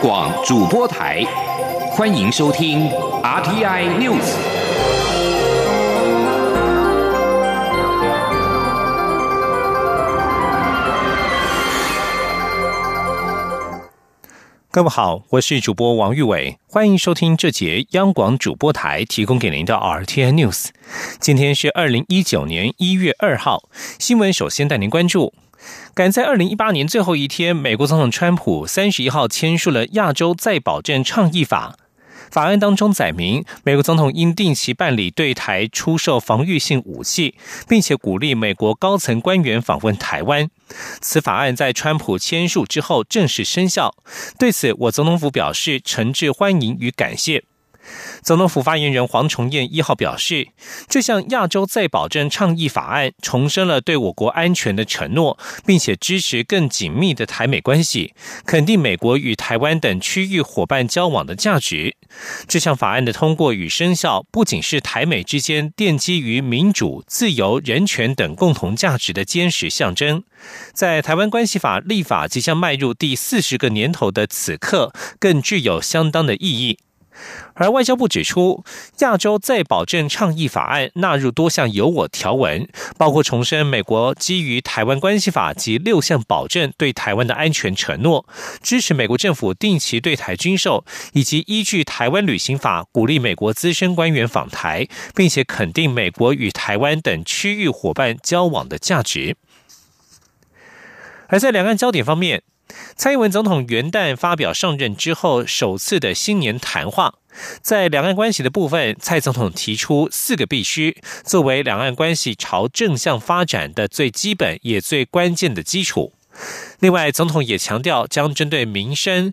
广主播台，欢迎收听 RTI News。各位好，我是主播王玉伟，欢迎收听这节央广主播台提供给您的 RTI News。今天是二零一九年一月二号，新闻首先带您关注。赶在二零一八年最后一天，美国总统川普三十一号签署了《亚洲再保证倡议法》。法案当中载明，美国总统应定期办理对台出售防御性武器，并且鼓励美国高层官员访问台湾。此法案在川普签署之后正式生效。对此，我总统府表示诚挚欢迎与感谢。总统府发言人黄崇彦一号表示，这项亚洲再保证倡议法案重申了对我国安全的承诺，并且支持更紧密的台美关系，肯定美国与台湾等区域伙伴交往的价值。这项法案的通过与生效，不仅是台美之间奠基于民主、自由、人权等共同价值的坚实象征，在台湾关系法立法即将迈入第四十个年头的此刻，更具有相当的意义。而外交部指出，亚洲再保证倡议法案纳入多项有我条文，包括重申美国基于台湾关系法及六项保证对台湾的安全承诺，支持美国政府定期对台军售，以及依据台湾旅行法鼓励美国资深官员访台，并且肯定美国与台湾等区域伙伴交往的价值。而在两岸焦点方面。蔡英文总统元旦发表上任之后首次的新年谈话，在两岸关系的部分，蔡总统提出四个必须，作为两岸关系朝正向发展的最基本也最关键的基础。另外，总统也强调将针对民生、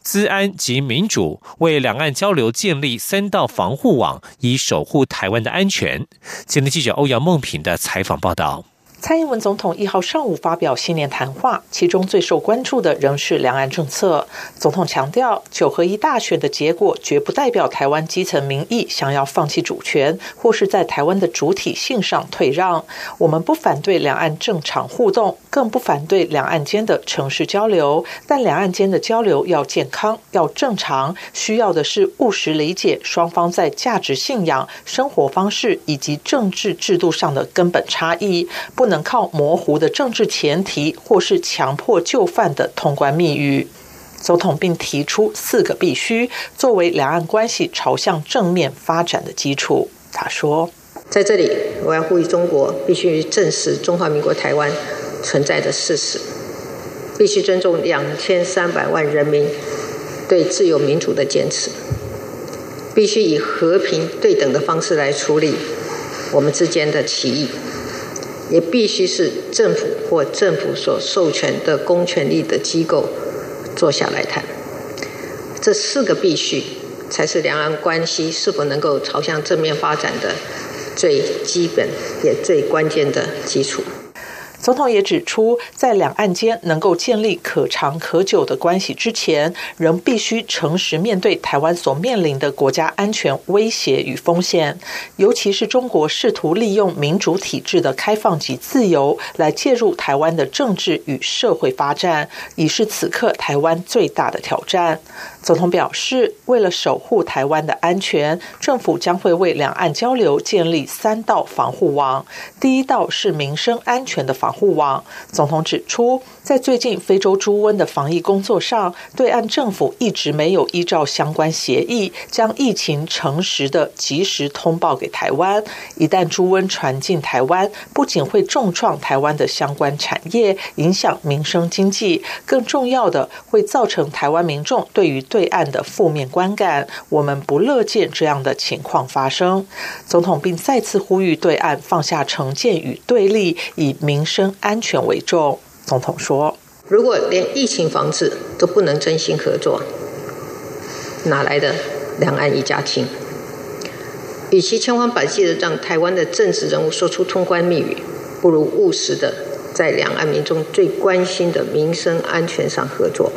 资安及民主，为两岸交流建立三道防护网，以守护台湾的安全。前天记者欧阳梦平的采访报道。蔡英文总统一号上午发表新年谈话，其中最受关注的仍是两岸政策。总统强调，九合一大选的结果绝不代表台湾基层民意想要放弃主权，或是在台湾的主体性上退让。我们不反对两岸正常互动，更不反对两岸间的城市交流，但两岸间的交流要健康、要正常，需要的是务实理解双方在价值信仰、生活方式以及政治制度上的根本差异，不不能。靠模糊的政治前提，或是强迫就范的通关密语，总统并提出四个必须，作为两岸关系朝向正面发展的基础。他说：“在这里，我要呼吁中国必须正视中华民国台湾存在的事实，必须尊重两千三百万人民对自由民主的坚持，必须以和平对等的方式来处理我们之间的歧义。”也必须是政府或政府所授权的公权力的机构坐下来谈。这四个必须，才是两岸关系是否能够朝向正面发展的最基本也最关键的基础。总统也指出，在两岸间能够建立可长可久的关系之前，仍必须诚实面对台湾所面临的国家安全威胁与风险，尤其是中国试图利用民主体制的开放及自由来介入台湾的政治与社会发展，已是此刻台湾最大的挑战。总统表示，为了守护台湾的安全，政府将会为两岸交流建立三道防护网。第一道是民生安全的防防护网。总统指出，在最近非洲猪瘟的防疫工作上，对岸政府一直没有依照相关协议，将疫情诚实的及时通报给台湾。一旦猪瘟传进台湾，不仅会重创台湾的相关产业，影响民生经济，更重要的会造成台湾民众对于。对岸的负面观感，我们不乐见这样的情况发生。总统并再次呼吁对岸放下成见与对立，以民生安全为重。总统说：“如果连疫情防治都不能真心合作，哪来的两岸一家亲？与其千方百计的让台湾的政治人物说出通关密语，不如务实的在两岸民众最关心的民生安全上合作。”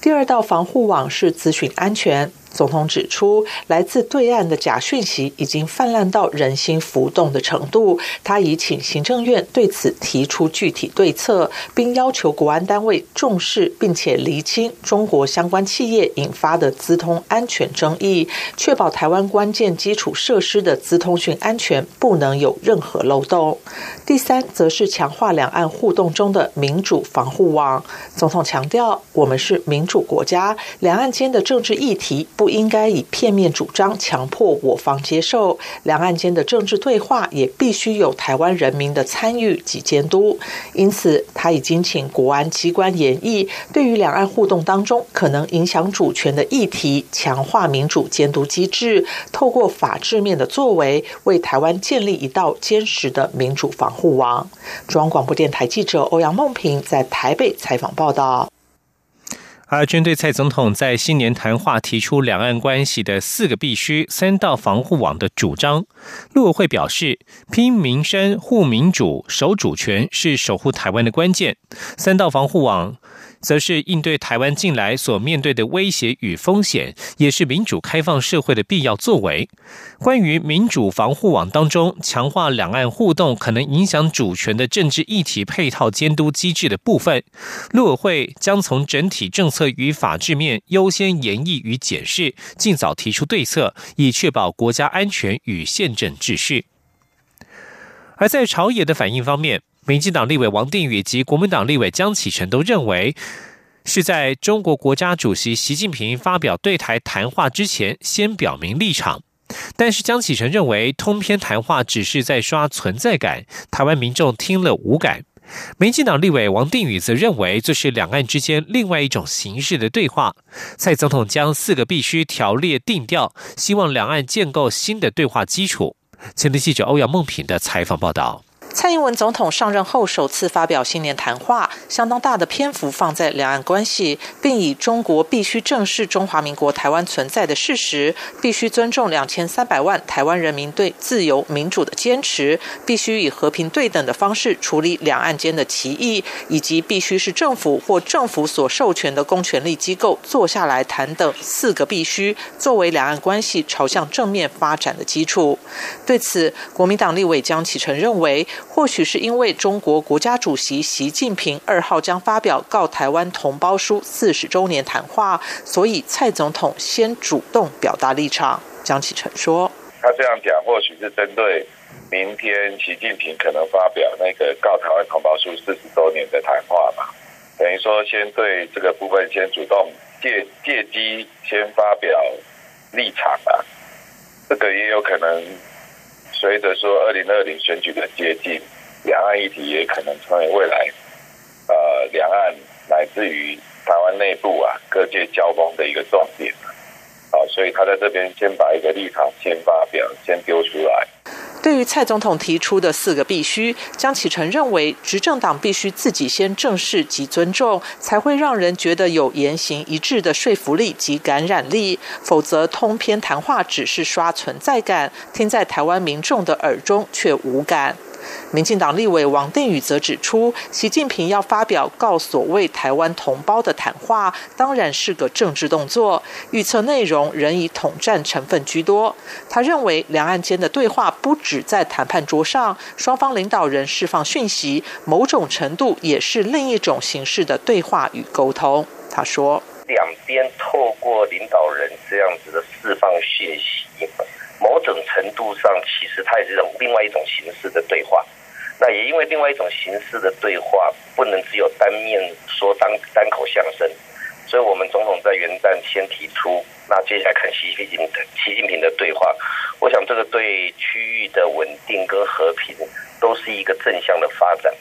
第二道防护网是资讯安全。总统指出，来自对岸的假讯息已经泛滥到人心浮动的程度，他已请行政院对此提出具体对策，并要求国安单位重视并且厘清中国相关企业引发的资通安全争议，确保台湾关键基础设施的资通讯安全不能有任何漏洞。第三，则是强化两岸互动中的民主防护网。总统强调，我们是民主国家，两岸间的政治议题不不应该以片面主张强迫我方接受，两岸间的政治对话也必须有台湾人民的参与及监督。因此，他已经请国安机关研议，对于两岸互动当中可能影响主权的议题，强化民主监督机制，透过法治面的作为，为台湾建立一道坚实的民主防护网。中央广播电台记者欧阳梦平在台北采访报道。而针对蔡总统在新年谈话提出两岸关系的四个必须、三道防护网的主张，陆委会表示，拼民生、护民主、守主权是守护台湾的关键。三道防护网。则是应对台湾近来所面对的威胁与风险，也是民主开放社会的必要作为。关于民主防护网当中强化两岸互动可能影响主权的政治议题配套监督机制的部分，陆委会将从整体政策与法制面优先研议与检视，尽早提出对策，以确保国家安全与宪政秩序。而在朝野的反应方面。民进党立委王定宇及国民党立委江启臣都认为，是在中国国家主席习近平发表对台谈话之前，先表明立场。但是江启臣认为，通篇谈话只是在刷存在感，台湾民众听了无感。民进党立委王定宇则认为，这是两岸之间另外一种形式的对话。蔡总统将四个必须条列定调，希望两岸建构新的对话基础。前天记者欧阳梦平的采访报道。蔡英文总统上任后首次发表新年谈话，相当大的篇幅放在两岸关系，并以中国必须正视中华民国台湾存在的事实，必须尊重两千三百万台湾人民对自由民主的坚持，必须以和平对等的方式处理两岸间的歧义，以及必须是政府或政府所授权的公权力机构坐下来谈等四个必须，作为两岸关系朝向正面发展的基础。对此，国民党立委江启臣认为。或许是因为中国国家主席习近平二号将发表告台湾同胞书四十周年谈话，所以蔡总统先主动表达立场。江启臣说：“他这样讲，或许是针对明天习近平可能发表那个告台湾同胞书四十周年的谈话嘛？等于说，先对这个部分先主动借借机先发表立场啊，这个也有可能。”随着说二零二零选举的接近，两岸议题也可能成为未来，呃，两岸乃至于台湾内部啊各界交锋的一个重点。啊，所以他在这边先把一个立场先发表，先丢出来。对于蔡总统提出的四个必须，江启臣认为，执政党必须自己先正视及尊重，才会让人觉得有言行一致的说服力及感染力。否则，通篇谈话只是刷存在感，听在台湾民众的耳中却无感。民进党立委王定宇则指出，习近平要发表告所谓台湾同胞的谈话，当然是个政治动作，预测内容仍以统战成分居多。他认为，两岸间的对话不止在谈判桌上，双方领导人释放讯息，某种程度也是另一种形式的对话与沟通。他说，两边透过领导人这样子的释放讯息。某种程度上，其实它也是一种另外一种形式的对话。那也因为另外一种形式的对话，不能只有单面说单单口相声，所以我们总统在元旦先提出，那接下来看习近平的习近平的对话。我想这个对区域的稳定跟和平都是一个正向的发展。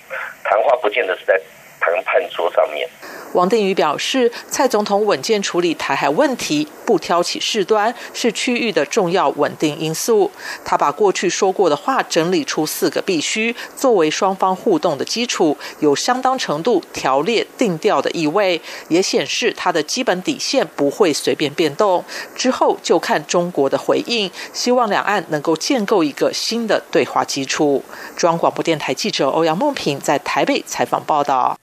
谈话不见得是在。谈判桌上面，王定宇表示，蔡总统稳健处理台海问题，不挑起事端，是区域的重要稳定因素。他把过去说过的话整理出四个必须，作为双方互动的基础，有相当程度条列定调的意味，也显示他的基本底线不会随便变动。之后就看中国的回应，希望两岸能够建构一个新的对话基础。中央广播电台记者欧阳梦平在台北采访报道。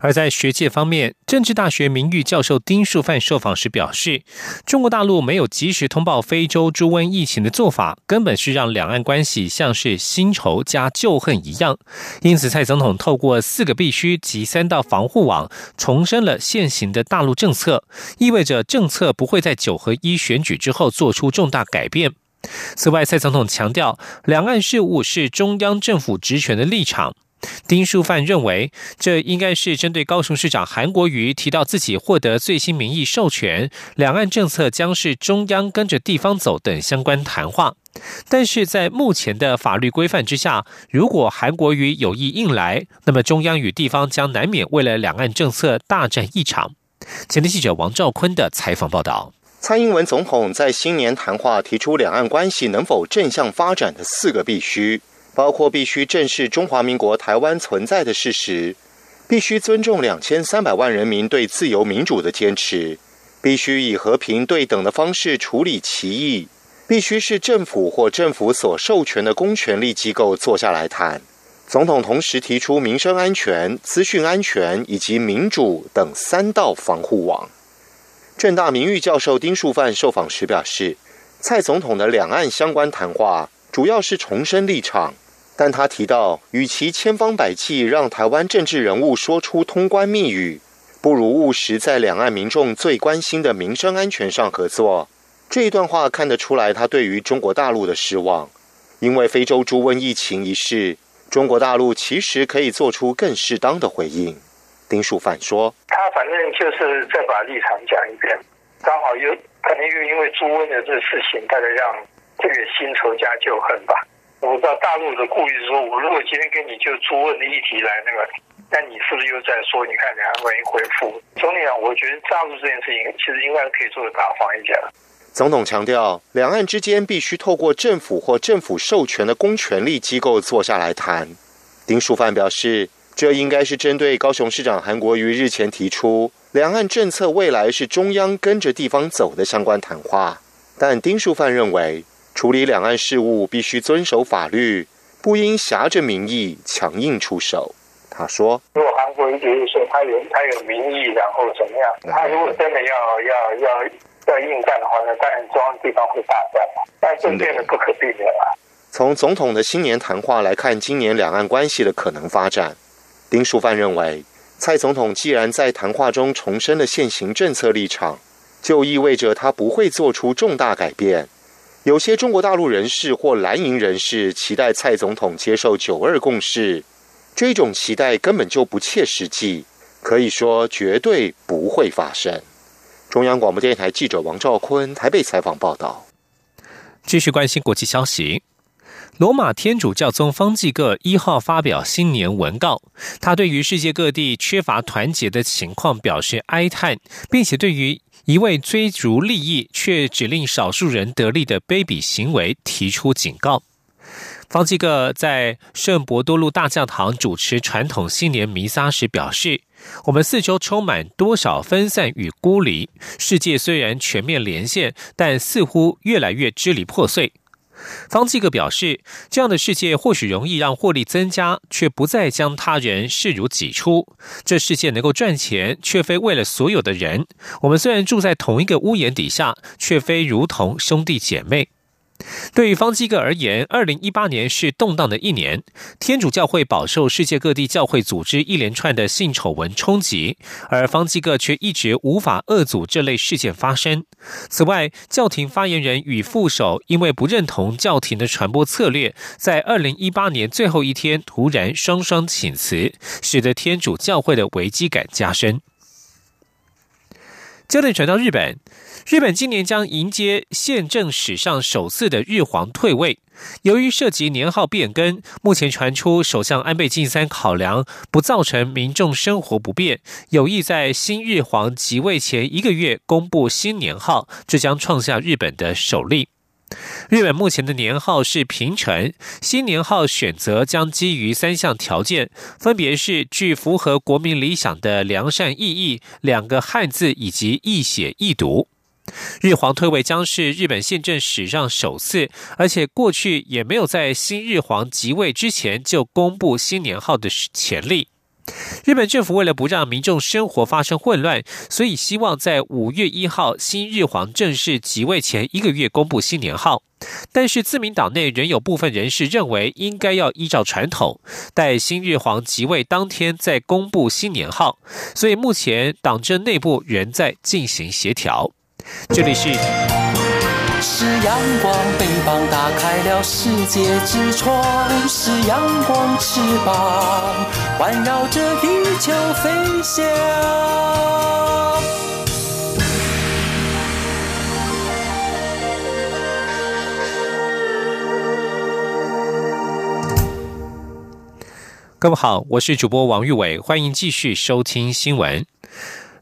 而在学界方面，政治大学名誉教授丁树范受访时表示，中国大陆没有及时通报非洲猪瘟疫情的做法，根本是让两岸关系像是新仇加旧恨一样。因此，蔡总统透过四个必须及三道防护网，重申了现行的大陆政策，意味着政策不会在九合一选举之后做出重大改变。此外，蔡总统强调，两岸事务是中央政府职权的立场。丁书范认为，这应该是针对高雄市长韩国瑜提到自己获得最新民意授权，两岸政策将是中央跟着地方走等相关谈话。但是在目前的法律规范之下，如果韩国瑜有意硬来，那么中央与地方将难免为了两岸政策大战一场。前天记者王兆坤的采访报道。蔡英文总统在新年谈话提出，两岸关系能否正向发展的四个必须。包括必须正视中华民国台湾存在的事实，必须尊重两千三百万人民对自由民主的坚持，必须以和平对等的方式处理歧义，必须是政府或政府所授权的公权力机构坐下来谈。总统同时提出民生安全、资讯安全以及民主等三道防护网。正大名誉教授丁树范受访时表示，蔡总统的两岸相关谈话主要是重申立场。但他提到，与其千方百计让台湾政治人物说出通关密语，不如务实在两岸民众最关心的民生安全上合作。这一段话看得出来，他对于中国大陆的失望。因为非洲猪瘟疫情一事，中国大陆其实可以做出更适当的回应。丁树范说：“他反正就是再把立场讲一遍，刚好又可能又因为猪瘟的这事情，大概让这个新仇加旧恨吧。”我知道大陆的故意说，我如果今天跟你就猪问的议题来那个，那你是不是又在说？你看两岸关系恢复？总体上，我觉得大陆这件事情其实应该可以做的大方一点。总统强调，两岸之间必须透过政府或政府授权的公权力机构坐下来谈。丁书范表示，这应该是针对高雄市长韩国瑜日前提出两岸政策未来是中央跟着地方走的相关谈话。但丁书范认为。处理两岸事务必须遵守法律，不应挟着民意强硬出手。他说：“如果韩国人觉得说他有他有民意，然后怎么样？他如果真的要要要要硬干的话，那当然中央地方会大战嘛。但这变得不可避免了。”从总统的新年谈话来看，今年两岸关系的可能发展，丁书范认为，蔡总统既然在谈话中重申了现行政策立场，就意味着他不会做出重大改变。有些中国大陆人士或蓝营人士期待蔡总统接受“九二共识”，这种期待根本就不切实际，可以说绝对不会发生。中央广播电台记者王兆坤台北采访报道。继续关心国际消息，罗马天主教宗方济各一号发表新年文告，他对于世界各地缺乏团结的情况表示哀叹，并且对于。一位追逐利益却只令少数人得利的卑鄙行为提出警告。方济各在圣伯多禄大教堂主持传统新年弥撒时表示：“我们四周充满多少分散与孤立，世界虽然全面连线，但似乎越来越支离破碎。”方济各表示，这样的世界或许容易让获利增加，却不再将他人视如己出。这世界能够赚钱，却非为了所有的人。我们虽然住在同一个屋檐底下，却非如同兄弟姐妹。对于方基各而言，二零一八年是动荡的一年。天主教会饱受世界各地教会组织一连串的性丑闻冲击，而方基各却一直无法遏阻这类事件发生。此外，教廷发言人与副手因为不认同教廷的传播策略，在二零一八年最后一天突然双双请辞，使得天主教会的危机感加深。焦点转到日本。日本今年将迎接宪政史上首次的日皇退位。由于涉及年号变更，目前传出首相安倍晋三考量不造成民众生活不便，有意在新日皇即位前一个月公布新年号，这将创下日本的首例。日本目前的年号是平成，新年号选择将基于三项条件，分别是具符合国民理想的良善意义、两个汉字以及易写易读。日皇退位将是日本宪政史上首次，而且过去也没有在新日皇即位之前就公布新年号的前例。日本政府为了不让民众生活发生混乱，所以希望在五月一号新日皇正式即位前一个月公布新年号。但是自民党内仍有部分人士认为，应该要依照传统，待新日皇即位当天再公布新年号。所以目前党政内部仍在进行协调。这里是。是阳光，翅膀打开了世界之窗；是阳光，翅膀环绕着地球飞翔。各位好，我是主播王玉伟，欢迎继续收听新闻。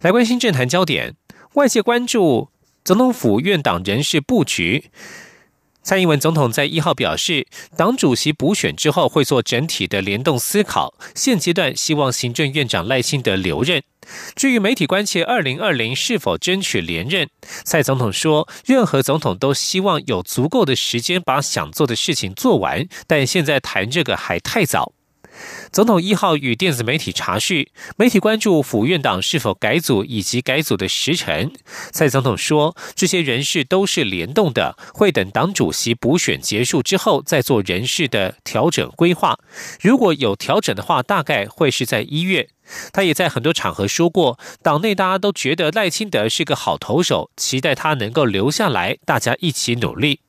来关心政坛焦点，外界关注。总统府院党人事布局，蔡英文总统在一号表示，党主席补选之后会做整体的联动思考。现阶段希望行政院长赖清德留任。至于媒体关切二零二零是否争取连任，蔡总统说，任何总统都希望有足够的时间把想做的事情做完，但现在谈这个还太早。总统一号与电子媒体查叙，媒体关注府院党是否改组以及改组的时辰。蔡总统说，这些人事都是联动的，会等党主席补选结束之后再做人事的调整规划。如果有调整的话，大概会是在一月。他也在很多场合说过，党内大家都觉得赖清德是个好投手，期待他能够留下来，大家一起努力。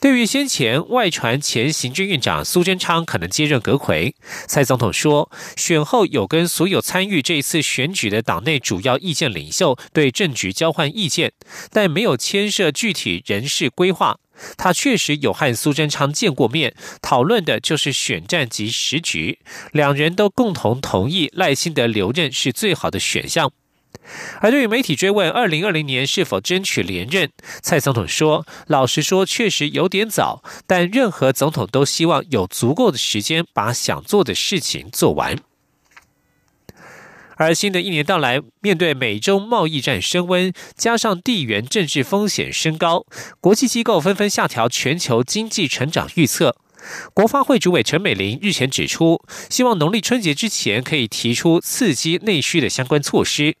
对于先前外传前行政院长苏贞昌可能接任阁魁，蔡总统说，选后有跟所有参与这一次选举的党内主要意见领袖对政局交换意见，但没有牵涉具体人事规划。他确实有和苏贞昌见过面，讨论的就是选战及时局，两人都共同同意赖清德留任是最好的选项。而对于媒体追问二零二零年是否争取连任，蔡总统说：“老实说，确实有点早，但任何总统都希望有足够的时间把想做的事情做完。”而新的一年到来，面对美中贸易战升温，加上地缘政治风险升高，国际机构纷纷下调全球经济成长预测。国发会主委陈美玲日前指出，希望农历春节之前可以提出刺激内需的相关措施。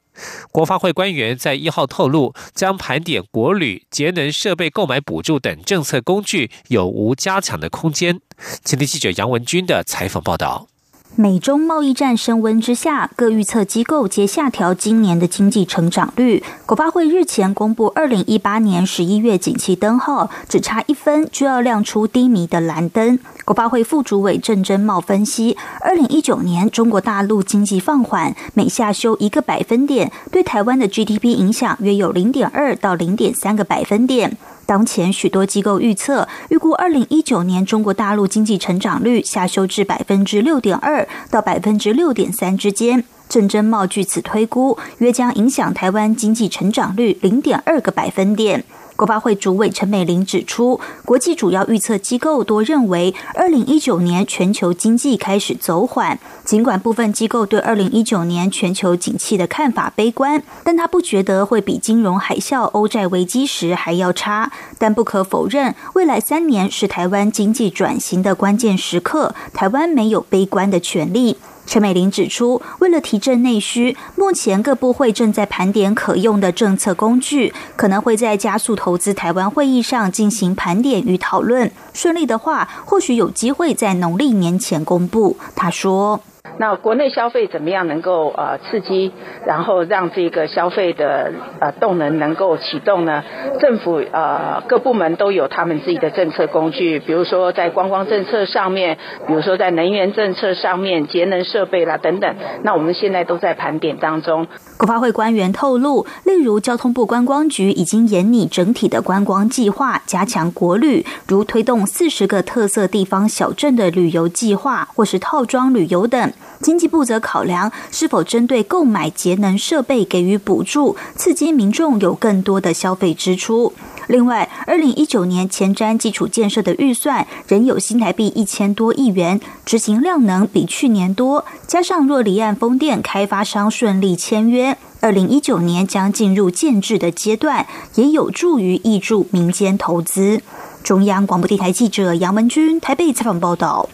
国发会官员在一号透露，将盘点国旅、节能设备购买补助等政策工具有无加强的空间。前天记者杨文军的采访报道。美中贸易战升温之下，各预测机构皆下调今年的经济成长率。国发会日前公布，二零一八年十一月景气灯号只差一分就要亮出低迷的蓝灯。国发会副主委郑珍茂分析，二零一九年中国大陆经济放缓，每下修一个百分点，对台湾的 GDP 影响约有零点二到零点三个百分点。当前许多机构预测，预估二零一九年中国大陆经济成长率下修至百分之六点二到百分之六点三之间。郑珍茂据此推估，约将影响台湾经济成长率零点二个百分点。国发会主委陈美玲指出，国际主要预测机构多认为，二零一九年全球经济开始走缓。尽管部分机构对二零一九年全球景气的看法悲观，但他不觉得会比金融海啸、欧债危机时还要差。但不可否认，未来三年是台湾经济转型的关键时刻，台湾没有悲观的权利。陈美玲指出，为了提振内需，目前各部会正在盘点可用的政策工具，可能会在加速投资台湾会议上进行盘点与讨论。顺利的话，或许有机会在农历年前公布。她说。那国内消费怎么样能够呃刺激，然后让这个消费的呃动能能够启动呢？政府呃各部门都有他们自己的政策工具，比如说在观光政策上面，比如说在能源政策上面，节能设备啦等等。那我们现在都在盘点当中。国发会官员透露，例如交通部观光局已经研拟整体的观光计划，加强国旅，如推动四十个特色地方小镇的旅游计划，或是套装旅游等。经济部则考量是否针对购买节能设备给予补助，刺激民众有更多的消费支出。另外，二零一九年前瞻基础建设的预算仍有新台币一千多亿元，执行量能比去年多。加上若离岸风电开发商顺利签约，二零一九年将进入建制的阶段，也有助于挹注民间投资。中央广播电台记者杨文君台北采访报道。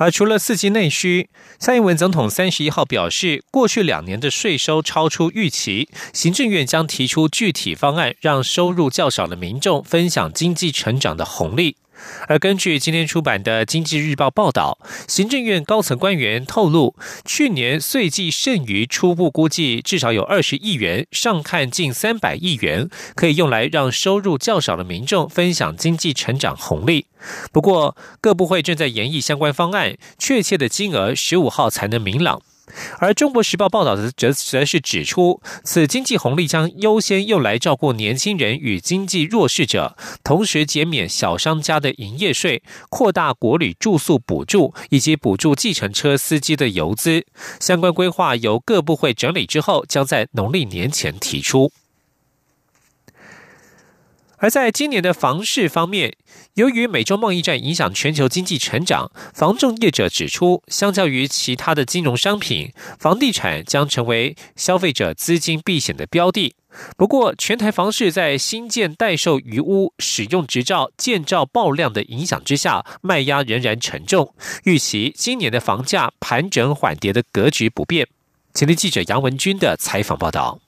而除了刺激内需，蔡英文总统三十一号表示，过去两年的税收超出预期，行政院将提出具体方案，让收入较少的民众分享经济成长的红利。而根据今天出版的《经济日报》报道，行政院高层官员透露，去年税计剩余初步估计至少有二十亿元，上看近三百亿元，可以用来让收入较少的民众分享经济成长红利。不过，各部会正在研议相关方案，确切的金额十五号才能明朗。而中国时报报道的则则是指出，此经济红利将优先用来照顾年轻人与经济弱势者，同时减免小商家的营业税，扩大国旅住宿补助，以及补助计程车司机的油资。相关规划由各部会整理之后，将在农历年前提出。而在今年的房市方面，由于美洲贸易战影响全球经济成长，房仲业者指出，相较于其他的金融商品，房地产将成为消费者资金避险的标的。不过，全台房市在新建代售余屋使用执照建造爆量的影响之下，卖压仍然沉重。预期今年的房价盘整缓跌的格局不变。前天记者杨文军的采访报道。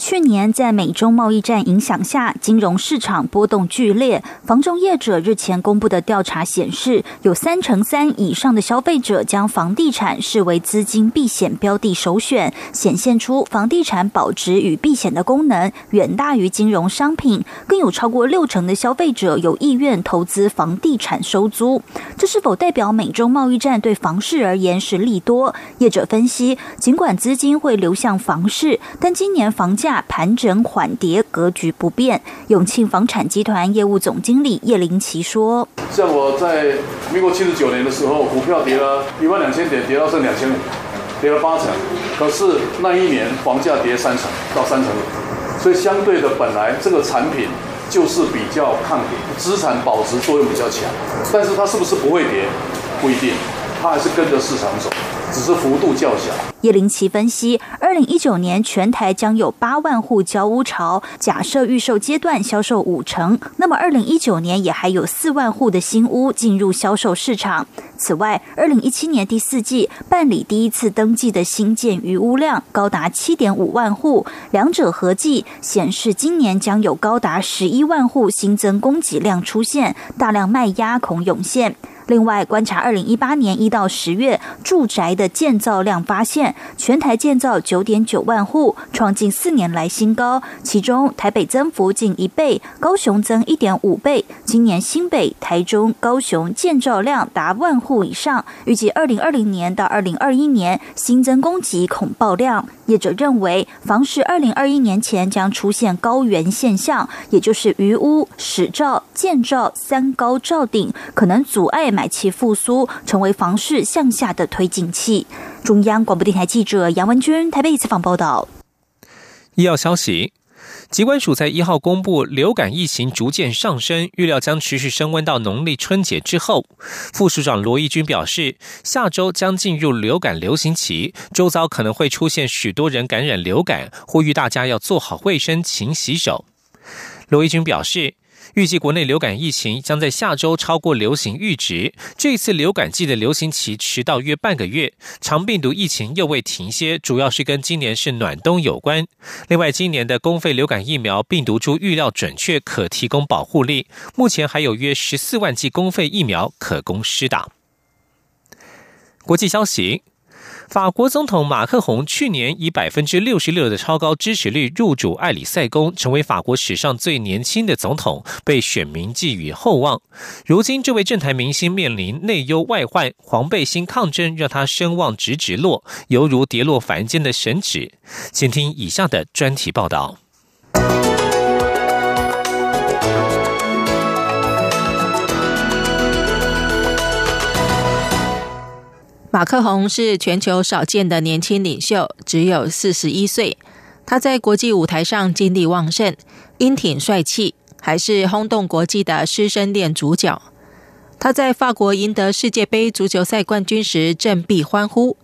去年在美中贸易战影响下，金融市场波动剧烈。房中业者日前公布的调查显示，有三成三以上的消费者将房地产视为资金避险标的首选，显现出房地产保值与避险的功能远大于金融商品。更有超过六成的消费者有意愿投资房地产收租。这是否代表美中贸易战对房市而言是利多？业者分析，尽管资金会流向房市，但今年房价。盘整缓跌，格局不变。永庆房产集团业务总经理叶林奇说：“像我在民国七十九年的时候，股票跌了一万两千点，跌到剩两千五，跌了八成。可是那一年房价跌三成到三成五，所以相对的，本来这个产品就是比较抗跌，资产保值作用比较强。但是它是不是不会跌？不一定，它还是跟着市场走。”只是幅度较小。叶林奇分析，二零一九年全台将有八万户交屋潮，假设预售阶段销售五成，那么二零一九年也还有四万户的新屋进入销售市场。此外，二零一七年第四季办理第一次登记的新建余屋量高达七点五万户，两者合计显示，今年将有高达十一万户新增供给量出现，大量卖压恐涌现。另外，观察二零一八年一到十月住宅的建造量，发现全台建造九点九万户，创近四年来新高。其中，台北增幅近一倍，高雄增一点五倍。今年新北、台中、高雄建造量达万户以上，预计二零二零年到二零二一年新增供给恐爆量。业者认为，房市二零二一年前将出现高原现象，也就是余屋、始照、建照三高照顶，可能阻碍买气复苏，成为房市向下的推进器。中央广播电台记者杨文君台北采访报道。医药消息。疾管署在一号公布，流感疫情逐渐上升，预料将持续升温到农历春节之后。副署长罗义军表示，下周将进入流感流行期，周遭可能会出现许多人感染流感，呼吁大家要做好卫生，勤洗手。罗义军表示。预计国内流感疫情将在下周超过流行阈值。这次流感季的流行期迟到约半个月，长病毒疫情又未停歇，主要是跟今年是暖冬有关。另外，今年的公费流感疫苗病毒株预料准确，可提供保护力。目前还有约十四万剂公费疫苗可供施打。国际消息。法国总统马克宏去年以百分之六十六的超高支持率入主艾里塞宫，成为法国史上最年轻的总统，被选民寄予厚望。如今，这位政坛明星面临内忧外患，黄背心抗争让他声望直直落，犹如跌落凡间的神旨。请听以下的专题报道。马克宏是全球少见的年轻领袖，只有四十一岁。他在国际舞台上精力旺盛，英挺帅气，还是轰动国际的师生恋主角。他在法国赢得世界杯足球赛冠军时振臂欢呼，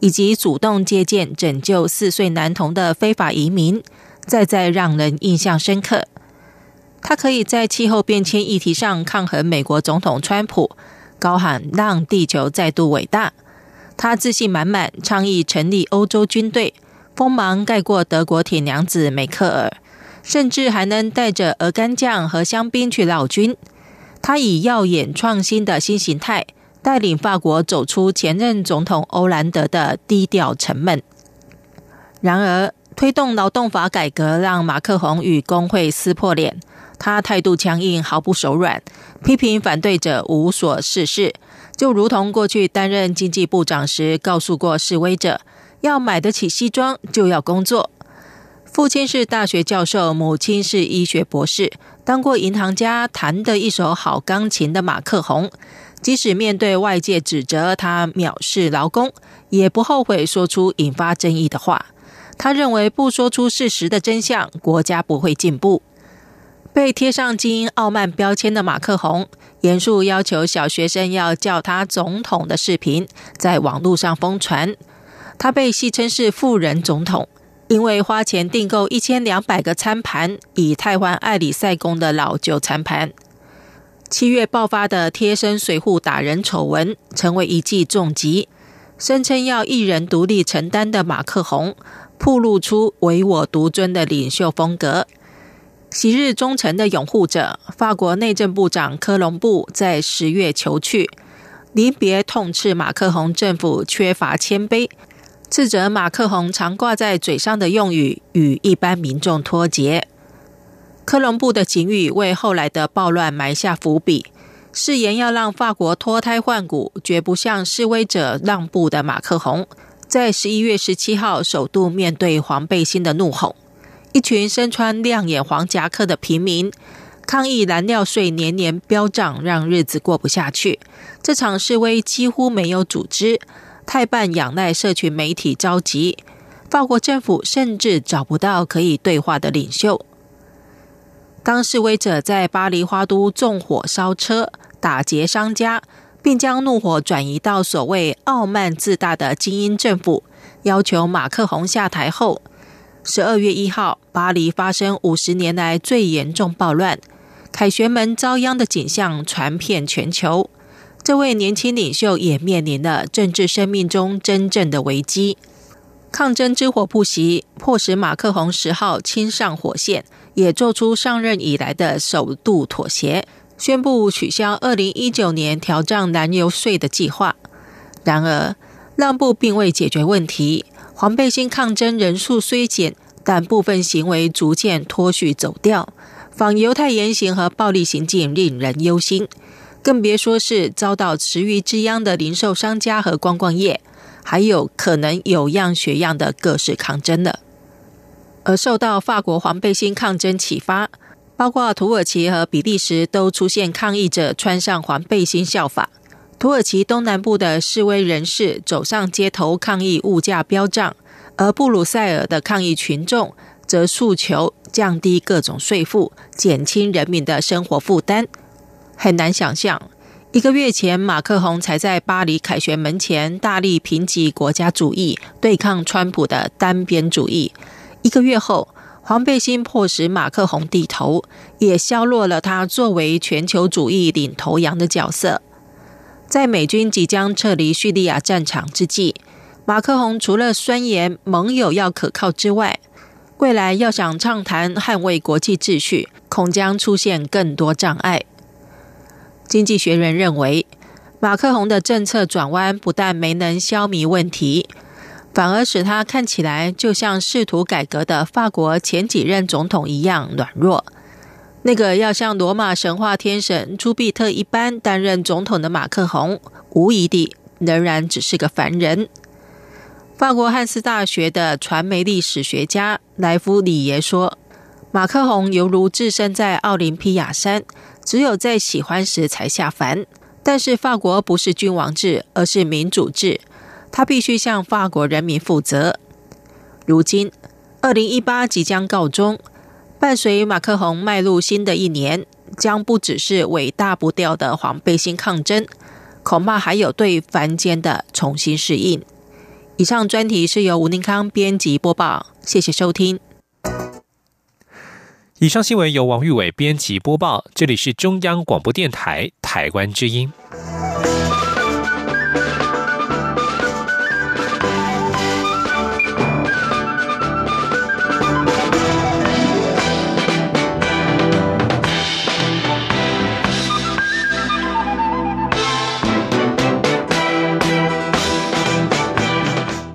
以及主动接见拯救四岁男童的非法移民，再再让人印象深刻。他可以在气候变迁议题上抗衡美国总统川普。高喊让地球再度伟大。他自信满满，倡议成立欧洲军队，锋芒盖过德国铁娘子梅克尔，甚至还能带着鹅肝酱和香槟去老军。他以耀眼创新的新形态，带领法国走出前任总统欧兰德的低调沉闷。然而，推动劳动法改革让马克宏与工会撕破脸，他态度强硬，毫不手软，批评反对者无所事事，就如同过去担任经济部长时告诉过示威者：要买得起西装就要工作。父亲是大学教授，母亲是医学博士，当过银行家，弹得一手好钢琴的马克宏，即使面对外界指责他藐视劳工，也不后悔说出引发争议的话。他认为，不说出事实的真相，国家不会进步。被贴上精英傲慢标签的马克宏，严肃要求小学生要叫他总统的视频在网络上疯传。他被戏称是“富人总统”。因为花钱订购一千两百个餐盘，以替换爱里赛宫的老旧餐盘。七月爆发的贴身水护打人丑闻，成为一记重击。声称要一人独立承担的马克宏，暴露出唯我独尊的领袖风格。昔日忠诚的拥护者，法国内政部长科隆布在十月求去，临别痛斥马克宏政府缺乏谦卑。斥责马克宏常挂在嘴上的用语与一般民众脱节。科隆布的警语为后来的暴乱埋下伏笔，誓言要让法国脱胎换骨，绝不向示威者让步的马克宏，在十一月十七号首度面对黄背心的怒吼，一群身穿亮眼黄夹克的平民抗议燃料税年年飙涨，让日子过不下去。这场示威几乎没有组织。太半仰赖社群媒体召集，法国政府甚至找不到可以对话的领袖。当示威者在巴黎花都纵火烧车、打劫商家，并将怒火转移到所谓傲慢自大的精英政府，要求马克宏下台后，十二月一号，巴黎发生五十年来最严重暴乱，凯旋门遭殃的景象传遍全球。这位年轻领袖也面临了政治生命中真正的危机。抗争之火不熄，迫使马克宏十号亲上火线，也做出上任以来的首度妥协，宣布取消二零一九年调涨燃油税的计划。然而，让步并未解决问题。黄背心抗争人数虽减，但部分行为逐渐脱序走调，反犹太言行和暴力行径令人忧心。更别说是遭到池鱼之殃的零售商家和观光业，还有可能有样学样的各式抗争了。而受到法国黄背心抗争启发，包括土耳其和比利时都出现抗议者穿上黄背心效法。土耳其东南部的示威人士走上街头抗议物价飙涨，而布鲁塞尔的抗议群众则诉求降低各种税负，减轻人民的生活负担。很难想象，一个月前，马克宏才在巴黎凯旋门前大力评级国家主义，对抗川普的单边主义。一个月后，黄背心迫使马克宏低头，也削弱了他作为全球主义领头羊的角色。在美军即将撤离叙利亚战场之际，马克宏除了宣言盟友要可靠之外，未来要想畅谈捍卫国际秩序，恐将出现更多障碍。经济学人认为，马克宏的政策转弯不但没能消弭问题，反而使他看起来就像试图改革的法国前几任总统一样软弱。那个要像罗马神话天神朱庇特一般担任总统的马克宏，无疑地仍然只是个凡人。法国汉斯大学的传媒历史学家莱夫里耶说：“马克宏犹如置身在奥林匹亚山。”只有在喜欢时才下凡，但是法国不是君王制，而是民主制，他必须向法国人民负责。如今，二零一八即将告终，伴随马克宏迈入新的一年，将不只是伟大不掉的黄背心抗争，恐怕还有对凡间的重新适应。以上专题是由吴宁康编辑播报，谢谢收听。以上新闻由王玉伟编辑播报，这里是中央广播电台台湾之音。